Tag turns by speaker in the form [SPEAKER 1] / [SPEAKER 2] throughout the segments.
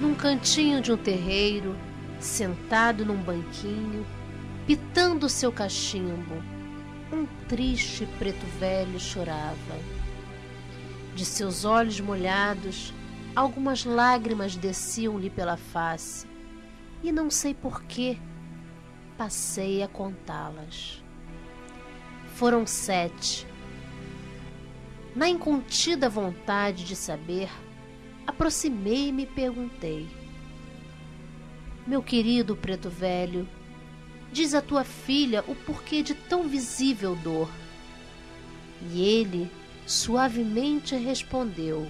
[SPEAKER 1] num cantinho de um terreiro, sentado num banquinho, pitando seu cachimbo, um triste preto velho chorava. De seus olhos molhados, algumas lágrimas desciam-lhe pela face, e não sei porquê, passei a contá-las. Foram sete. Na incontida vontade de saber, aproximei-me e perguntei: Meu querido preto velho, diz a tua filha o porquê de tão visível dor. E ele suavemente respondeu: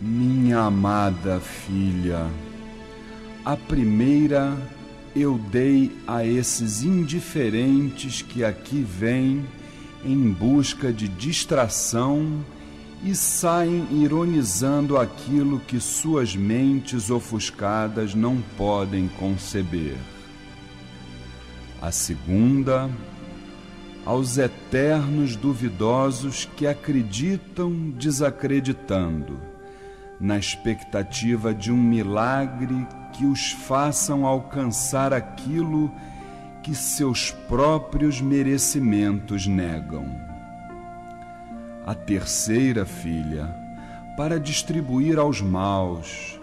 [SPEAKER 2] Minha amada filha, a primeira eu dei a esses indiferentes que aqui vêm em busca de distração e saem ironizando aquilo que suas mentes ofuscadas não podem conceber. A segunda, aos eternos duvidosos que acreditam desacreditando, na expectativa de um milagre que os façam alcançar aquilo que seus próprios merecimentos negam. A terceira filha, para distribuir aos maus,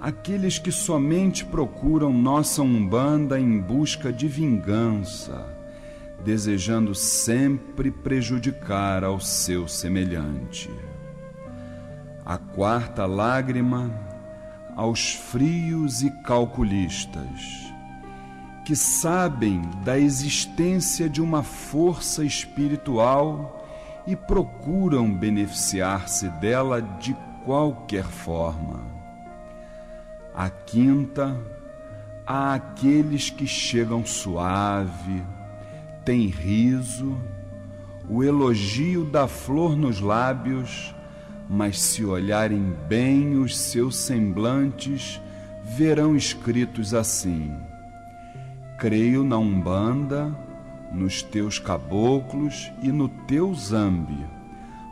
[SPEAKER 2] aqueles que somente procuram nossa umbanda em busca de vingança, desejando sempre prejudicar ao seu semelhante. A quarta lágrima aos frios e calculistas, que sabem da existência de uma força espiritual e procuram beneficiar-se dela de qualquer forma. A quinta, há aqueles que chegam suave, têm riso, o elogio da flor nos lábios mas se olharem bem os seus semblantes, verão escritos assim: Creio na Umbanda, nos teus caboclos e no teu zambi,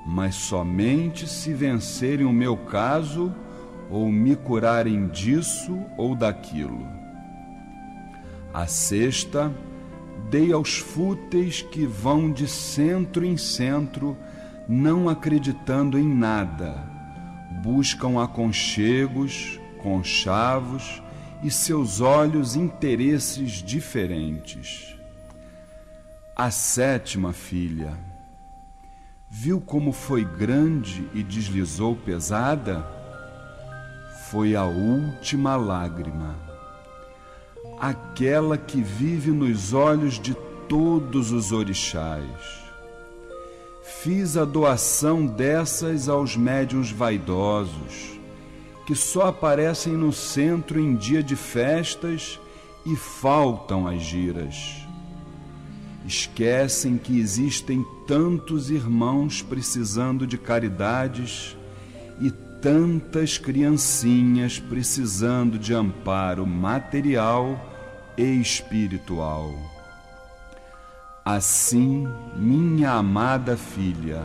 [SPEAKER 2] mas somente se vencerem o meu caso ou me curarem disso ou daquilo. A sexta, dei aos fúteis que vão de centro em centro não acreditando em nada, buscam aconchegos, conchavos e seus olhos interesses diferentes. A sétima filha viu como foi grande e deslizou pesada? Foi a última lágrima, aquela que vive nos olhos de todos os orixás Fiz a doação dessas aos médiuns vaidosos, que só aparecem no centro em dia de festas e faltam as giras. Esquecem que existem tantos irmãos precisando de caridades e tantas criancinhas precisando de amparo material e espiritual. Assim, minha amada filha,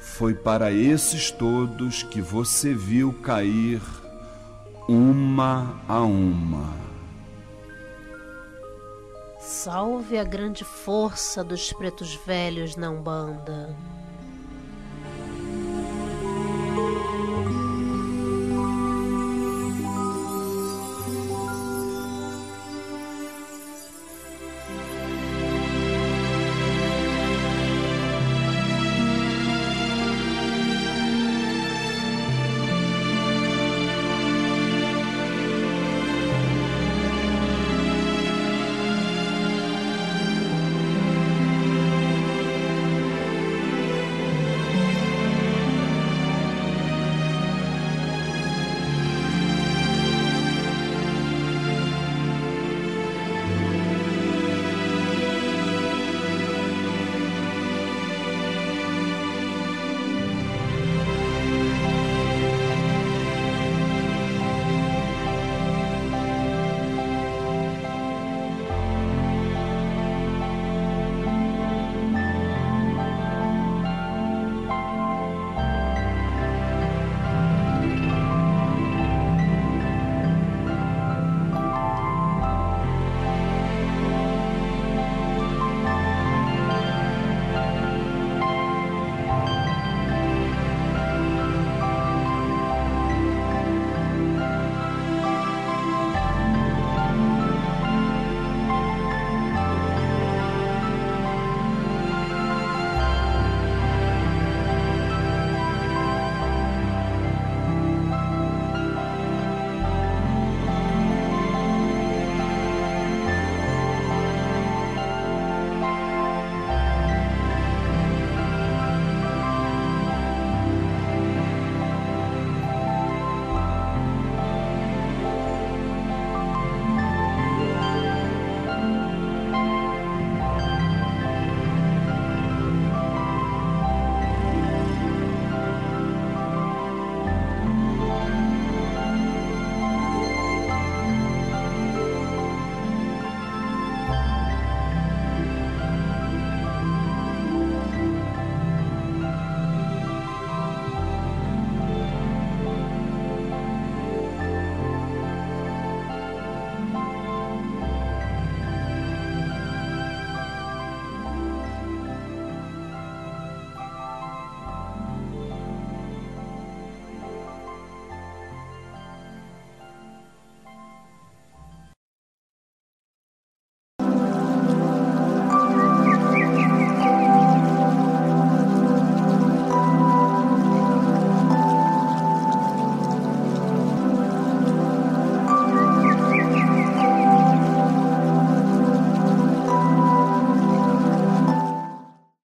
[SPEAKER 2] foi para esses todos que você viu cair uma a uma.
[SPEAKER 1] Salve a grande força dos pretos velhos na Umbanda.